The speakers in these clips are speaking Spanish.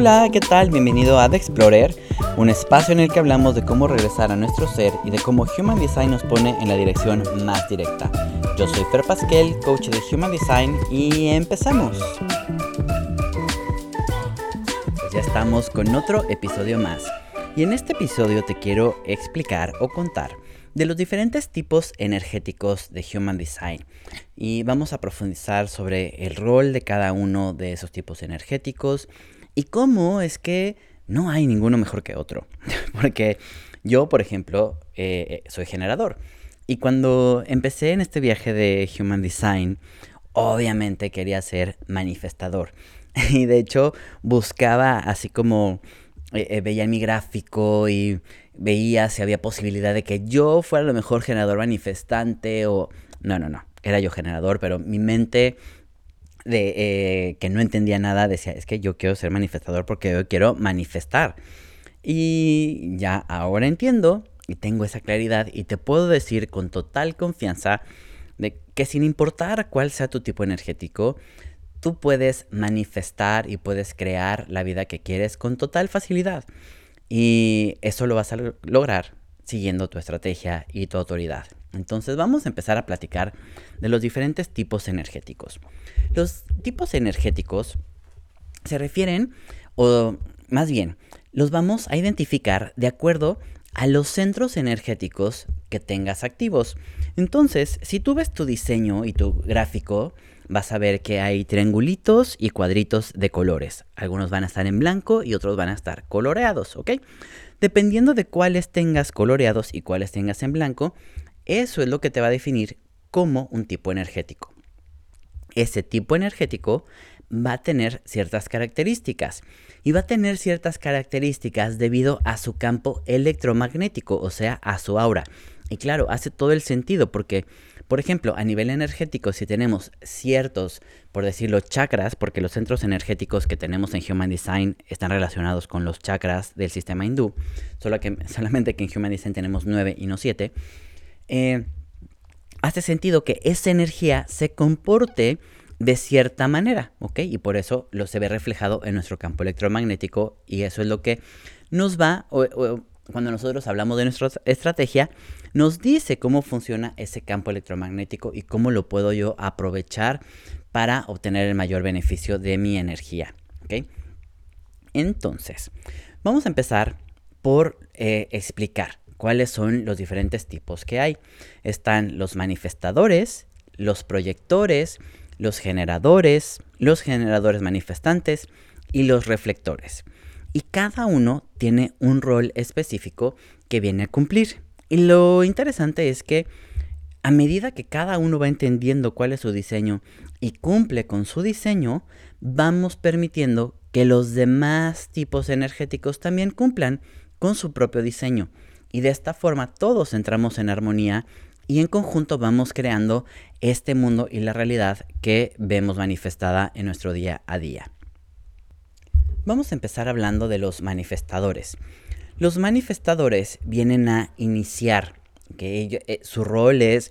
Hola, ¿qué tal? Bienvenido a The Explorer, un espacio en el que hablamos de cómo regresar a nuestro ser y de cómo Human Design nos pone en la dirección más directa. Yo soy Fer Pasquel, coach de Human Design y empezamos. Pues ya estamos con otro episodio más. Y en este episodio te quiero explicar o contar de los diferentes tipos energéticos de Human Design. Y vamos a profundizar sobre el rol de cada uno de esos tipos energéticos y cómo es que no hay ninguno mejor que otro. Porque yo, por ejemplo, eh, soy generador. Y cuando empecé en este viaje de Human Design, obviamente quería ser manifestador. Y de hecho buscaba así como eh, eh, veía mi gráfico y veía si había posibilidad de que yo fuera lo mejor generador manifestante o... No, no, no, era yo generador, pero mi mente de eh, que no entendía nada decía, es que yo quiero ser manifestador porque yo quiero manifestar. Y ya ahora entiendo y tengo esa claridad y te puedo decir con total confianza de que sin importar cuál sea tu tipo energético, tú puedes manifestar y puedes crear la vida que quieres con total facilidad. Y eso lo vas a lograr siguiendo tu estrategia y tu autoridad. Entonces vamos a empezar a platicar de los diferentes tipos energéticos. Los tipos energéticos se refieren, o más bien, los vamos a identificar de acuerdo a los centros energéticos que tengas activos. Entonces, si tú ves tu diseño y tu gráfico, vas a ver que hay triangulitos y cuadritos de colores. Algunos van a estar en blanco y otros van a estar coloreados, ¿ok? Dependiendo de cuáles tengas coloreados y cuáles tengas en blanco, eso es lo que te va a definir como un tipo energético. Ese tipo energético va a tener ciertas características y va a tener ciertas características debido a su campo electromagnético, o sea, a su aura. Y claro, hace todo el sentido porque por ejemplo, a nivel energético, si tenemos ciertos, por decirlo, chakras, porque los centros energéticos que tenemos en Human Design están relacionados con los chakras del sistema hindú, solo que, solamente que en Human Design tenemos nueve y no siete, eh, hace sentido que esa energía se comporte de cierta manera, ¿ok? Y por eso lo se ve reflejado en nuestro campo electromagnético y eso es lo que nos va, cuando nosotros hablamos de nuestra estrategia, nos dice cómo funciona ese campo electromagnético y cómo lo puedo yo aprovechar para obtener el mayor beneficio de mi energía. Entonces, vamos a empezar por eh, explicar cuáles son los diferentes tipos que hay. Están los manifestadores, los proyectores, los generadores, los generadores manifestantes y los reflectores y cada uno tiene un rol específico que viene a cumplir. Y lo interesante es que a medida que cada uno va entendiendo cuál es su diseño y cumple con su diseño, vamos permitiendo que los demás tipos energéticos también cumplan con su propio diseño. Y de esta forma todos entramos en armonía y en conjunto vamos creando este mundo y la realidad que vemos manifestada en nuestro día a día. Vamos a empezar hablando de los manifestadores. Los manifestadores vienen a iniciar, que eh, su rol es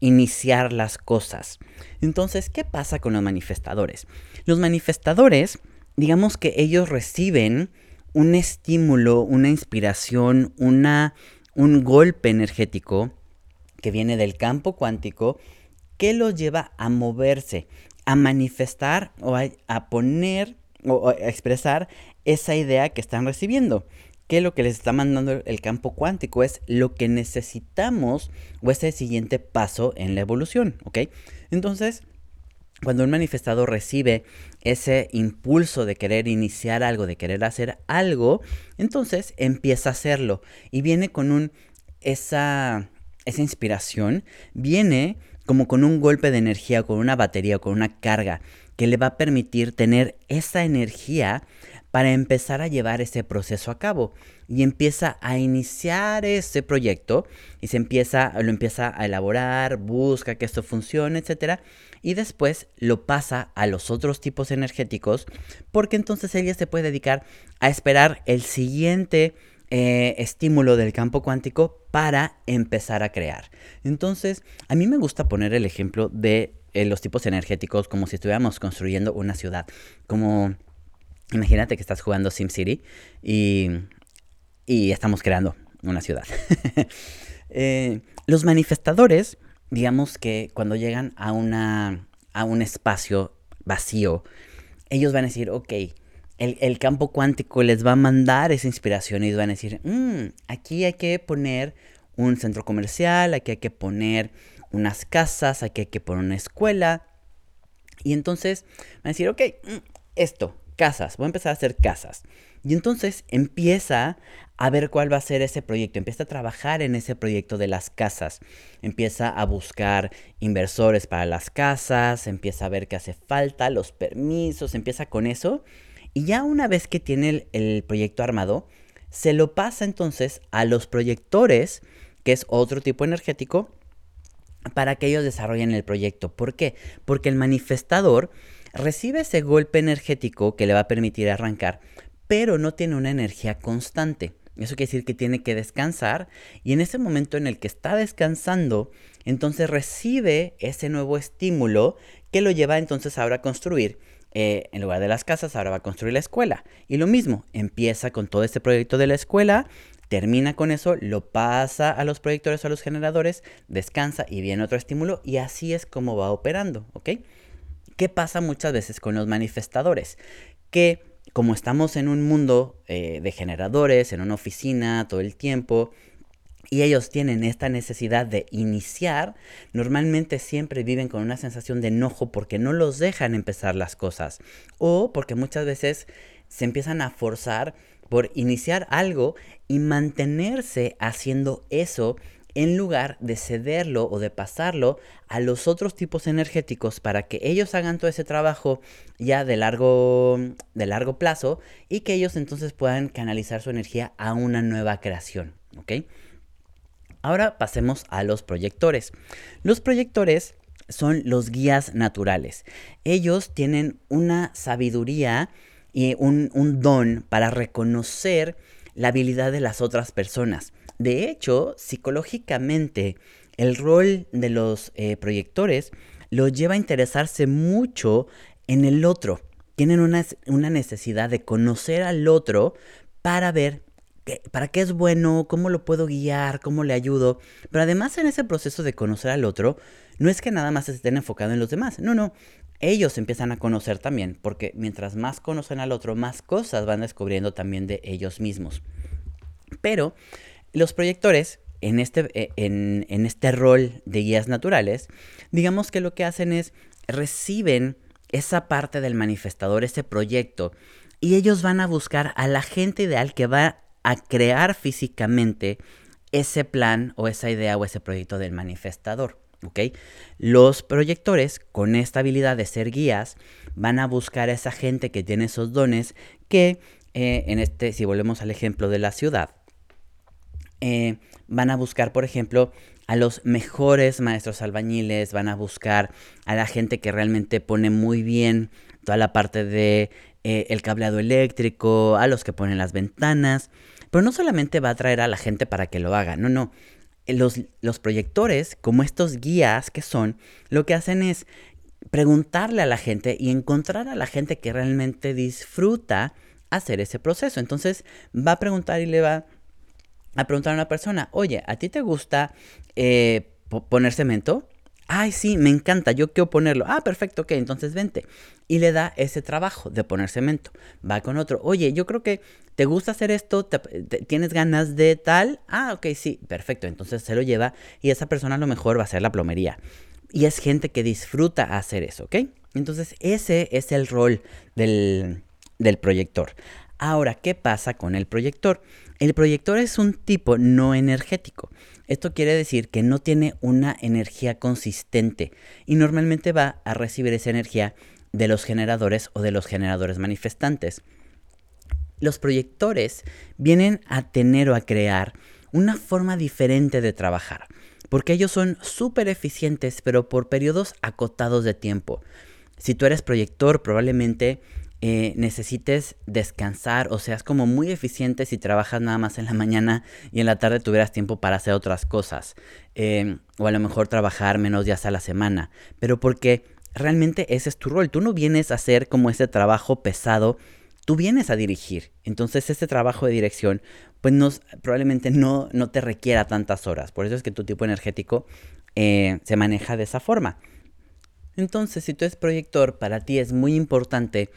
iniciar las cosas. Entonces, ¿qué pasa con los manifestadores? Los manifestadores, digamos que ellos reciben un estímulo, una inspiración, una, un golpe energético que viene del campo cuántico que los lleva a moverse, a manifestar o a poner o, expresar esa idea que están recibiendo. Que lo que les está mandando el campo cuántico es lo que necesitamos o ese siguiente paso en la evolución, ¿ok? Entonces, cuando un manifestado recibe ese impulso de querer iniciar algo, de querer hacer algo, entonces empieza a hacerlo. Y viene con un esa esa inspiración viene como con un golpe de energía, con una batería, con una carga que le va a permitir tener esa energía para empezar a llevar ese proceso a cabo y empieza a iniciar ese proyecto y se empieza lo empieza a elaborar, busca que esto funcione, etcétera, y después lo pasa a los otros tipos energéticos porque entonces ella se puede dedicar a esperar el siguiente eh, estímulo del campo cuántico para empezar a crear. Entonces, a mí me gusta poner el ejemplo de eh, los tipos energéticos como si estuviéramos construyendo una ciudad, como Imagínate que estás jugando SimCity y, y estamos creando una ciudad. Eh, los manifestadores, digamos que cuando llegan a, una, a un espacio vacío, ellos van a decir, ok, el, campo cuántico les va a mandar esa inspiración y van a decir, mm, aquí hay que poner un centro comercial, aquí hay que poner unas casas, aquí hay que poner una escuela. Y entonces van a decir, ok, mm, esto, casas, voy a empezar a hacer casas. Y entonces empieza a ver cuál va a ser ese proyecto, empieza a trabajar en ese proyecto de las casas, empieza a buscar inversores para las casas, empieza a ver qué hace falta, los permisos, empieza con eso. Y ya una vez que tiene el, el proyecto armado, se lo pasa entonces a los proyectores, que es otro tipo energético, para que ellos desarrollen el proyecto. ¿Por qué? Porque el manifestador recibe ese golpe energético que le va a permitir arrancar, pero no tiene una energía constante. Eso quiere decir que tiene que descansar y en ese momento en el que está descansando, entonces recibe ese nuevo estímulo que lo lleva entonces ahora a construir. Eh, en lugar de las casas, ahora va a construir la escuela. Y lo mismo, empieza con todo este proyecto de la escuela, termina con eso, lo pasa a los proyectores o a los generadores, descansa y viene otro estímulo y así es como va operando, ¿ok? ¿Qué pasa muchas veces con los manifestadores? Que como estamos en un mundo eh, de generadores, en una oficina todo el tiempo, y ellos tienen esta necesidad de iniciar, normalmente siempre viven con una sensación de enojo porque no los dejan empezar las cosas o porque muchas veces se empiezan a forzar por iniciar algo y mantenerse haciendo eso en lugar de cederlo o de pasarlo a los otros tipos energéticos para que ellos hagan todo ese trabajo ya de largo, de largo plazo y que ellos entonces puedan canalizar su energía a una nueva creación. Ahora pasemos a los proyectores. Los proyectores son los guías naturales. Ellos tienen una sabiduría y un, un don para reconocer la habilidad de las otras personas. De hecho, psicológicamente, el rol de los eh, proyectores los lleva a interesarse mucho en el otro. Tienen una, necesidad de conocer al otro para ver para qué es bueno, cómo lo puedo guiar, cómo le ayudo. Pero además en ese proceso de conocer al otro, no es que nada más estén enfocados en los demás. No, no. Ellos empiezan a conocer también, porque mientras más conocen al otro, más cosas van descubriendo también de ellos mismos. Pero los proyectores, en este, eh, en, este rol de guías naturales, digamos que lo que hacen es reciben esa parte del manifestador, ese proyecto, y ellos van a buscar a la gente ideal que va a crear físicamente ese plan o esa idea o ese proyecto del manifestador. ¿ok? Los proyectores, con esta habilidad de ser guías, van a buscar a esa gente que tiene esos dones que, eh, en este, si volvemos al ejemplo de la ciudad, eh, van a buscar, por ejemplo, a los mejores maestros albañiles, van a buscar a la gente que realmente pone muy bien toda la parte de eh, el cableado eléctrico, a los que ponen las ventanas, pero no solamente va a traer a la gente para que lo haga, no, no. Los, los proyectores, como estos guías que son, lo que hacen es preguntarle a la gente y encontrar a la gente que realmente disfruta hacer ese proceso. Entonces va a preguntar y le va a preguntar a una persona, oye, ¿a ti te gusta eh, poner cemento? Ay, sí, me encanta, yo quiero ponerlo. Ah, perfecto, ok, entonces vente. Y le da ese trabajo de poner cemento. Va con otro, oye, yo creo que te gusta hacer esto, tienes ganas de tal. Ah, ok, sí, perfecto. Entonces se lo lleva y esa persona a lo mejor va a hacer la plomería. Y es gente que disfruta hacer eso, ¿ok? Entonces ese es el rol del, del proyector. Ahora, ¿qué pasa con el proyector? El proyector es un tipo no energético. Esto quiere decir que no tiene una energía consistente y normalmente va a recibir esa energía de los generadores o de los generadores manifestantes. Los proyectores vienen a tener o a crear una forma diferente de trabajar, porque ellos son súper eficientes, pero por periodos acotados de tiempo. Si tú eres proyector, probablemente eh, necesites descansar o seas como muy eficiente si trabajas nada más en la mañana y en la tarde tuvieras tiempo para hacer otras cosas. Em, o a lo mejor trabajar menos días a la semana. Pero porque realmente ese es tu rol. Tú no vienes a hacer como ese trabajo pesado tú vienes a dirigir. Entonces este trabajo de dirección pues probablemente no, no te requiera tantas horas. Por eso es que tu tipo energético eh, se maneja de esa forma. Entonces, si tú eres proyector, para ti es muy importante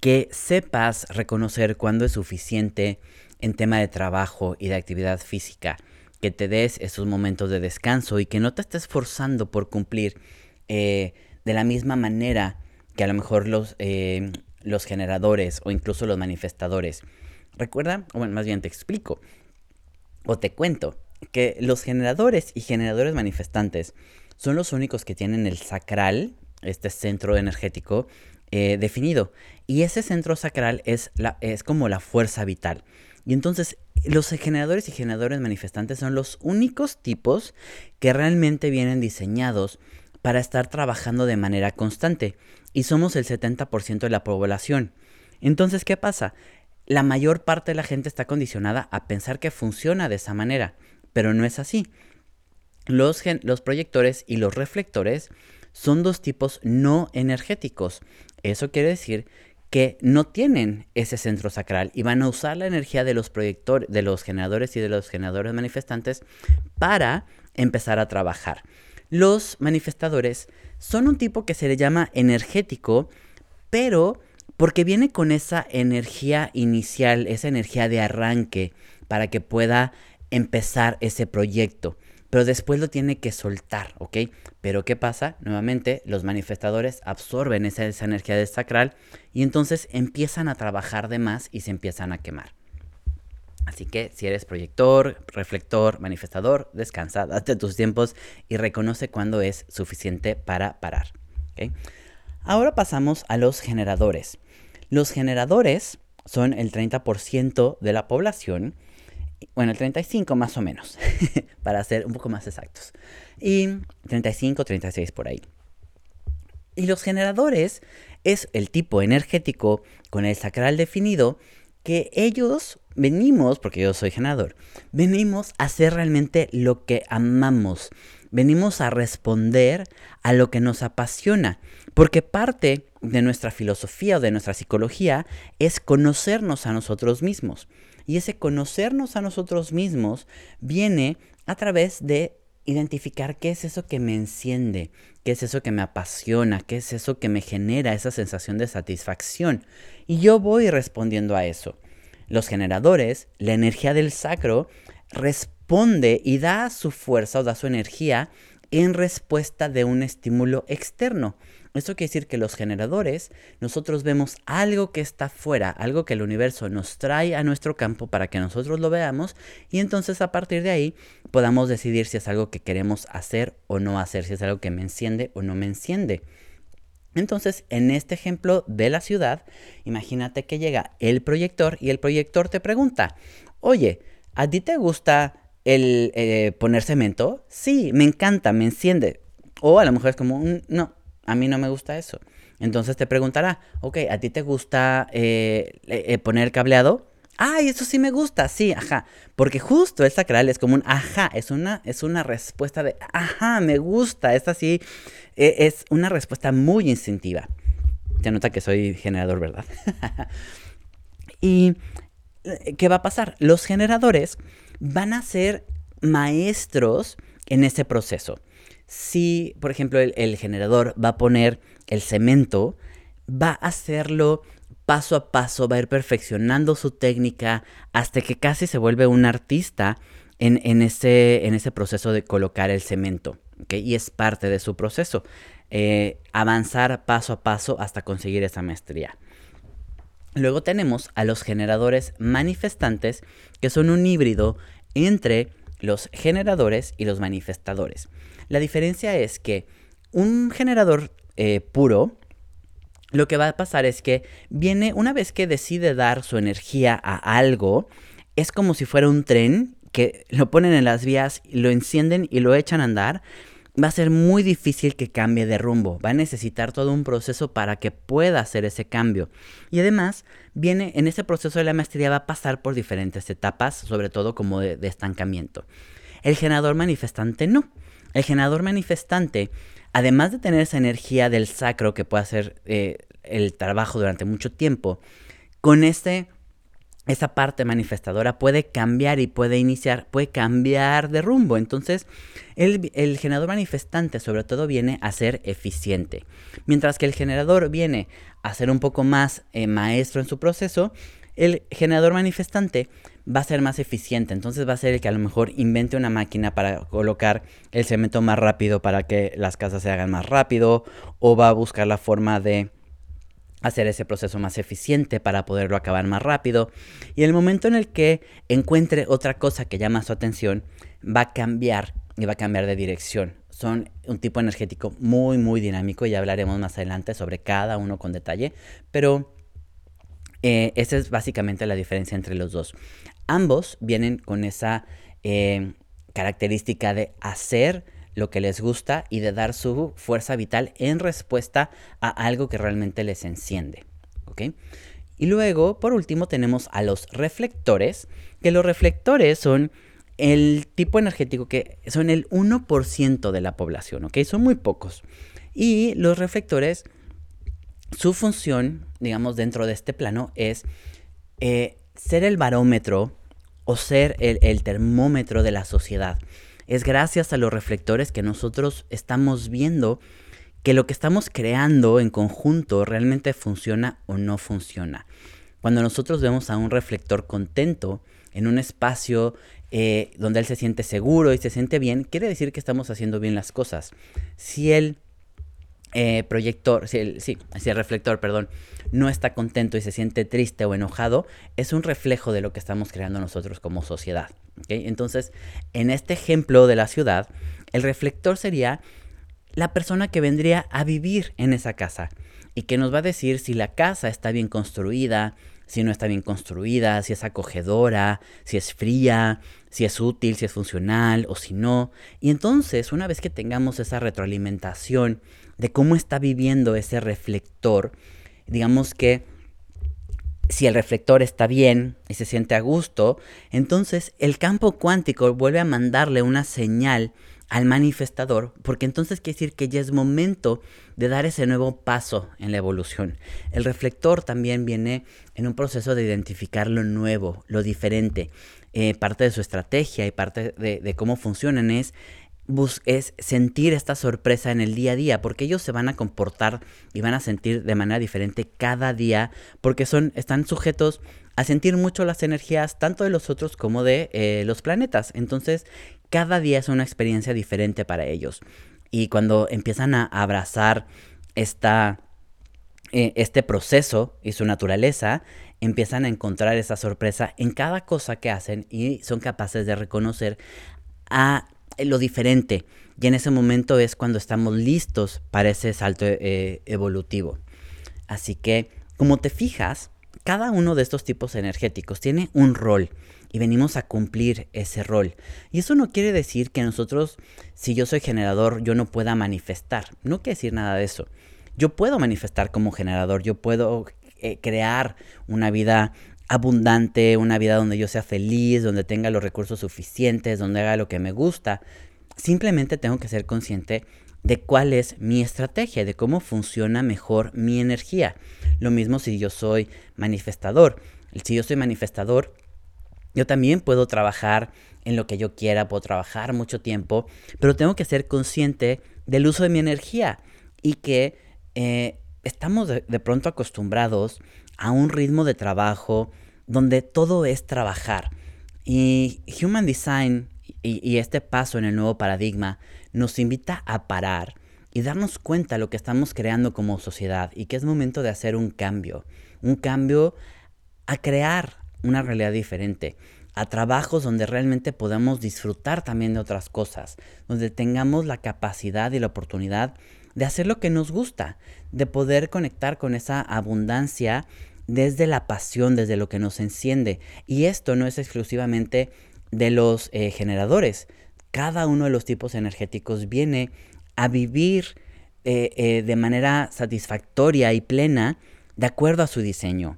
que sepas reconocer cuándo es suficiente en tema de trabajo y de actividad física, que te des esos momentos de descanso y que no te estés forzando por cumplir eh, de la misma manera que a lo mejor los, eh, los generadores o incluso los manifestadores. Recuerda, o bueno, más bien te explico o te cuento que los generadores y generadores manifestantes son los únicos que tienen el sacral, este centro energético, eh, definido. Y ese centro sacral es, la, es como la fuerza vital. Y entonces los generadores y generadores manifestantes son los únicos tipos que realmente vienen diseñados para estar trabajando de manera constante. Y somos el 70% de la población. Entonces, ¿qué pasa? La mayor parte de la gente está condicionada a pensar que funciona de esa manera, pero no es así. Los, los proyectores y los reflectores son dos tipos no energéticos. Eso quiere decir que no tienen ese centro sacral y van a usar la energía de los proyectores, de los generadores y de los generadores manifestantes para empezar a trabajar. Los manifestadores son un tipo que se le llama energético, pero porque viene con esa energía inicial, esa energía de arranque para que pueda empezar ese proyecto pero después lo tiene que soltar, ¿ok? Pero ¿qué pasa? Nuevamente, los manifestadores absorben esa, energía del sacral y entonces empiezan a trabajar de más y se empiezan a quemar. Así que si eres proyector, reflector, manifestador, descansa, date tus tiempos y reconoce cuándo es suficiente para parar. ¿ok? Ahora pasamos a los generadores. Los generadores son el 30% de la población bueno, el 35 más o menos, para ser un poco más exactos. Y 35, 36 por ahí. Y los generadores es el tipo energético con el sacral definido que ellos venimos, porque yo soy generador, venimos a hacer realmente lo que amamos. Venimos a responder a lo que nos apasiona, porque parte de nuestra filosofía o de nuestra psicología es conocernos a nosotros mismos. Y ese conocernos a nosotros mismos viene a través de identificar qué es eso que me enciende, qué es eso que me apasiona, qué es eso que me genera esa sensación de satisfacción. Y yo voy respondiendo a eso. Los generadores, la energía del sacro, responde y da su fuerza o da su energía en respuesta de un estímulo externo. Esto quiere decir que los generadores, nosotros vemos algo que está fuera, algo que el universo nos trae a nuestro campo para que nosotros lo veamos y entonces a partir de ahí podamos decidir si es algo que queremos hacer o no hacer, si es algo que me enciende o no me enciende. Entonces, en este ejemplo de la ciudad, imagínate que llega el proyector y el proyector te pregunta, oye, ¿a ti te gusta el eh, poner cemento? Sí, me encanta, me enciende. O a lo mejor es como, no, a mí no me gusta eso. Entonces te preguntará, ok, ¿a ti te gusta eh, eh, poner cableado? Ay, eso sí me gusta, sí, ajá. Porque justo el sacral es como un ajá, es una, es una respuesta de ajá, me gusta. Es así, e, es una respuesta muy instintiva. Se nota que soy generador, ¿verdad? y eh, ¿qué va a pasar? Los generadores van a ser maestros en ese proceso si, por ejemplo, el, generador va a poner el cemento, va a hacerlo paso a paso, va a ir perfeccionando su técnica hasta que casi se vuelve un artista en, ese, proceso de colocar el cemento. Y es parte de su proceso. Eh, avanzar paso a paso hasta conseguir esa maestría. Luego tenemos a los generadores manifestantes, que son un híbrido entre los generadores y los manifestadores. La diferencia es que un generador eh, puro, lo que va a pasar es que viene, una vez que decide dar su energía a algo, es como si fuera un tren que lo ponen en las vías, lo encienden y lo echan a andar. Va a ser muy difícil que cambie de rumbo. Va a necesitar todo un proceso para que pueda hacer ese cambio. Y además, viene en ese proceso de la maestría va a pasar por diferentes etapas, sobre todo como de estancamiento. El generador manifestante no. El generador manifestante, además de tener esa energía del sacro que puede hacer eh, el trabajo durante mucho tiempo, con este esa parte manifestadora puede cambiar y puede iniciar, puede cambiar de rumbo. Entonces, el, generador manifestante sobre todo viene a ser eficiente. Mientras que el generador viene a ser un poco más eh, maestro en su proceso, el generador manifestante va a ser más eficiente. Entonces va a ser el que a lo mejor invente una máquina para colocar el cemento más rápido para que las casas se hagan más rápido. O va a buscar la forma de hacer ese proceso más eficiente para poderlo acabar más rápido. Y el momento en el que encuentre otra cosa que llama su atención, va a cambiar y va a cambiar de dirección. Son un tipo energético muy, muy dinámico y ya hablaremos más adelante sobre cada uno con detalle, pero eh, esa es básicamente la diferencia entre los dos. Ambos vienen con esa eh, característica de hacer lo que les gusta y de dar su fuerza vital en respuesta a algo que realmente les enciende. Y luego, por último, tenemos a los reflectores, que los reflectores son el tipo energético que son el 1% de la población, ¿ok? Son muy pocos. Y los reflectores, su función, digamos, dentro de este plano es eh, ser el barómetro o ser el termómetro de la sociedad. Es gracias a los reflectores que nosotros estamos viendo que lo que estamos creando en conjunto realmente funciona o no funciona. Cuando nosotros vemos a un reflector contento en un espacio eh, donde él se siente seguro y se siente bien, quiere decir que estamos haciendo bien las cosas. Si el eh, proyector, si el, sí, si el reflector, perdón, no está contento y se siente triste o enojado, es un reflejo de lo que estamos creando nosotros como sociedad. Entonces, en este ejemplo de la ciudad, el reflector sería la persona que vendría a vivir en esa casa y que nos va a decir si la casa está bien construida, si no está bien construida, si es acogedora, si es fría, si es útil, si es funcional o si no. Y entonces, una vez que tengamos esa retroalimentación de cómo está viviendo ese reflector, digamos que si el reflector está bien y se siente a gusto, entonces el campo cuántico vuelve a mandarle una señal al manifestador, porque entonces quiere decir que ya es momento de dar ese nuevo paso en la evolución. El reflector también viene en un proceso de identificar lo nuevo, lo diferente. Eh, parte de su estrategia y parte de, de cómo funcionan es es sentir esta sorpresa en el día a día, porque ellos se van a comportar y van a sentir de manera diferente cada día, porque son, están sujetos a sentir mucho las energías tanto de los otros como de eh, los planetas. Entonces, cada día es una experiencia diferente para ellos. Y cuando empiezan a abrazar esta, eh, este proceso y su naturaleza, empiezan a encontrar esa sorpresa en cada cosa que hacen y son capaces de reconocer a lo diferente. Y en ese momento es cuando estamos listos para ese salto eh, evolutivo. Así que, como te fijas, cada uno de estos tipos energéticos tiene un rol y venimos a cumplir ese rol. Y eso no quiere decir que nosotros, si yo soy generador, yo no pueda manifestar. No quiere decir nada de eso. Yo puedo manifestar como generador, yo puedo eh, crear una vida abundante, una vida donde yo sea feliz, donde tenga los recursos suficientes, donde haga lo que me gusta. Simplemente tengo que ser consciente de cuál es mi estrategia, de cómo funciona mejor mi energía. Lo mismo si yo soy manifestador. Si yo soy manifestador, yo también puedo trabajar en lo que yo quiera, puedo trabajar mucho tiempo, pero tengo que ser consciente del uso de mi energía y que eh, estamos de, pronto acostumbrados a un ritmo de trabajo donde todo es trabajar. Y Human Design y, este paso en el nuevo paradigma nos invita a parar y darnos cuenta de lo que estamos creando como sociedad y que es momento de hacer un cambio. Un cambio a crear una realidad diferente, a trabajos donde realmente podamos disfrutar también de otras cosas, donde tengamos la capacidad y la oportunidad de hacer lo que nos gusta, de poder conectar con esa abundancia desde la pasión, desde lo que nos enciende. Y esto no es exclusivamente de los eh, generadores. Cada uno de los tipos energéticos viene a vivir eh, eh, de manera satisfactoria y plena de acuerdo a su diseño.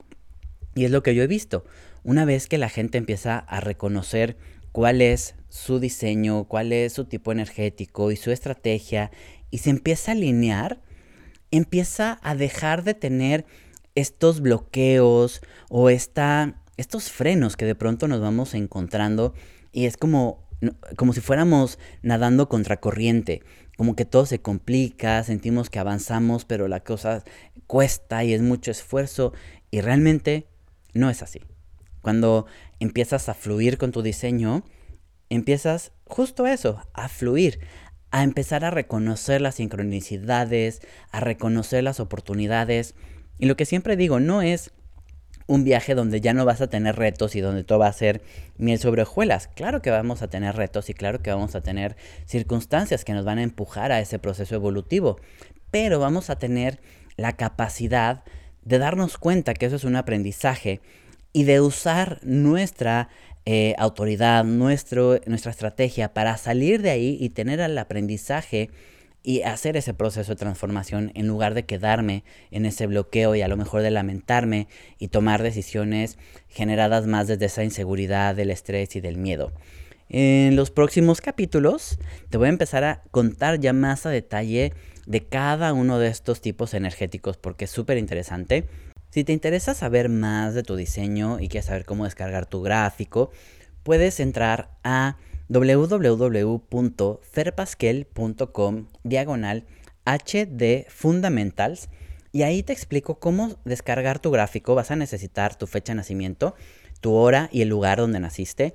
Y es lo que yo he visto. Una vez que la gente empieza a reconocer cuál es su diseño, cuál es su tipo energético y su estrategia, y se empieza a alinear, empieza a dejar de tener estos bloqueos o esta, estos frenos que de pronto nos vamos encontrando y es como, como si fuéramos nadando contra corriente, como que todo se complica, sentimos que avanzamos, pero la cosa cuesta y es mucho esfuerzo y realmente no es así. Cuando empiezas a fluir con tu diseño, empiezas justo eso, a fluir, a empezar a reconocer las sincronicidades, a reconocer las oportunidades. Y lo que siempre digo, no es un viaje donde ya no vas a tener retos y donde todo va a ser miel sobre hojuelas. Claro que vamos a tener retos y claro que vamos a tener circunstancias que nos van a empujar a ese proceso evolutivo, pero vamos a tener la capacidad de darnos cuenta que eso es un aprendizaje y de usar nuestra eh, autoridad, nuestro, nuestra estrategia para salir de ahí y tener el aprendizaje y hacer ese proceso de transformación en lugar de quedarme en ese bloqueo y a lo mejor de lamentarme y tomar decisiones generadas más desde esa inseguridad, del estrés y del miedo. En los próximos capítulos te voy a empezar a contar ya más a detalle de cada uno de estos tipos energéticos porque es súper interesante. Si te interesa saber más de tu diseño y quieres saber cómo descargar tu gráfico, puedes entrar a www.ferpasquel.com diagonal HD Fundamentals y ahí te explico cómo descargar tu gráfico. Vas a necesitar tu fecha de nacimiento, tu hora y el lugar donde naciste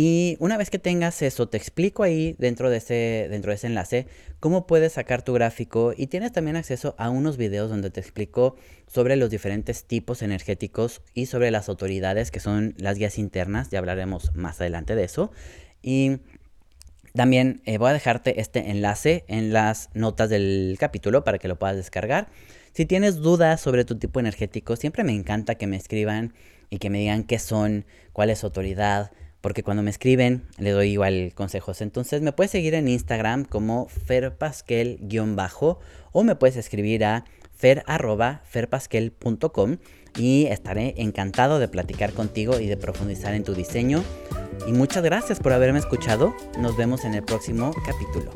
y una vez que tengas eso, te explico ahí dentro de ese, dentro de ese enlace cómo puedes sacar tu gráfico y tienes también acceso a unos videos donde te explico sobre los diferentes tipos energéticos y sobre las autoridades que son las guías internas. Ya hablaremos más adelante de eso. Y también eh, voy a dejarte este enlace en las notas del capítulo para que lo puedas descargar. Si tienes dudas sobre tu tipo energético, siempre me encanta que me escriban y que me digan qué son, cuál es su autoridad porque cuando me escriben le doy igual consejos. Entonces me puedes seguir en Instagram como ferpasquel-bajo o me puedes escribir a fer.ferpasquel.com y estaré encantado de platicar contigo y de profundizar en tu diseño. Y muchas gracias por haberme escuchado. Nos vemos en el próximo capítulo.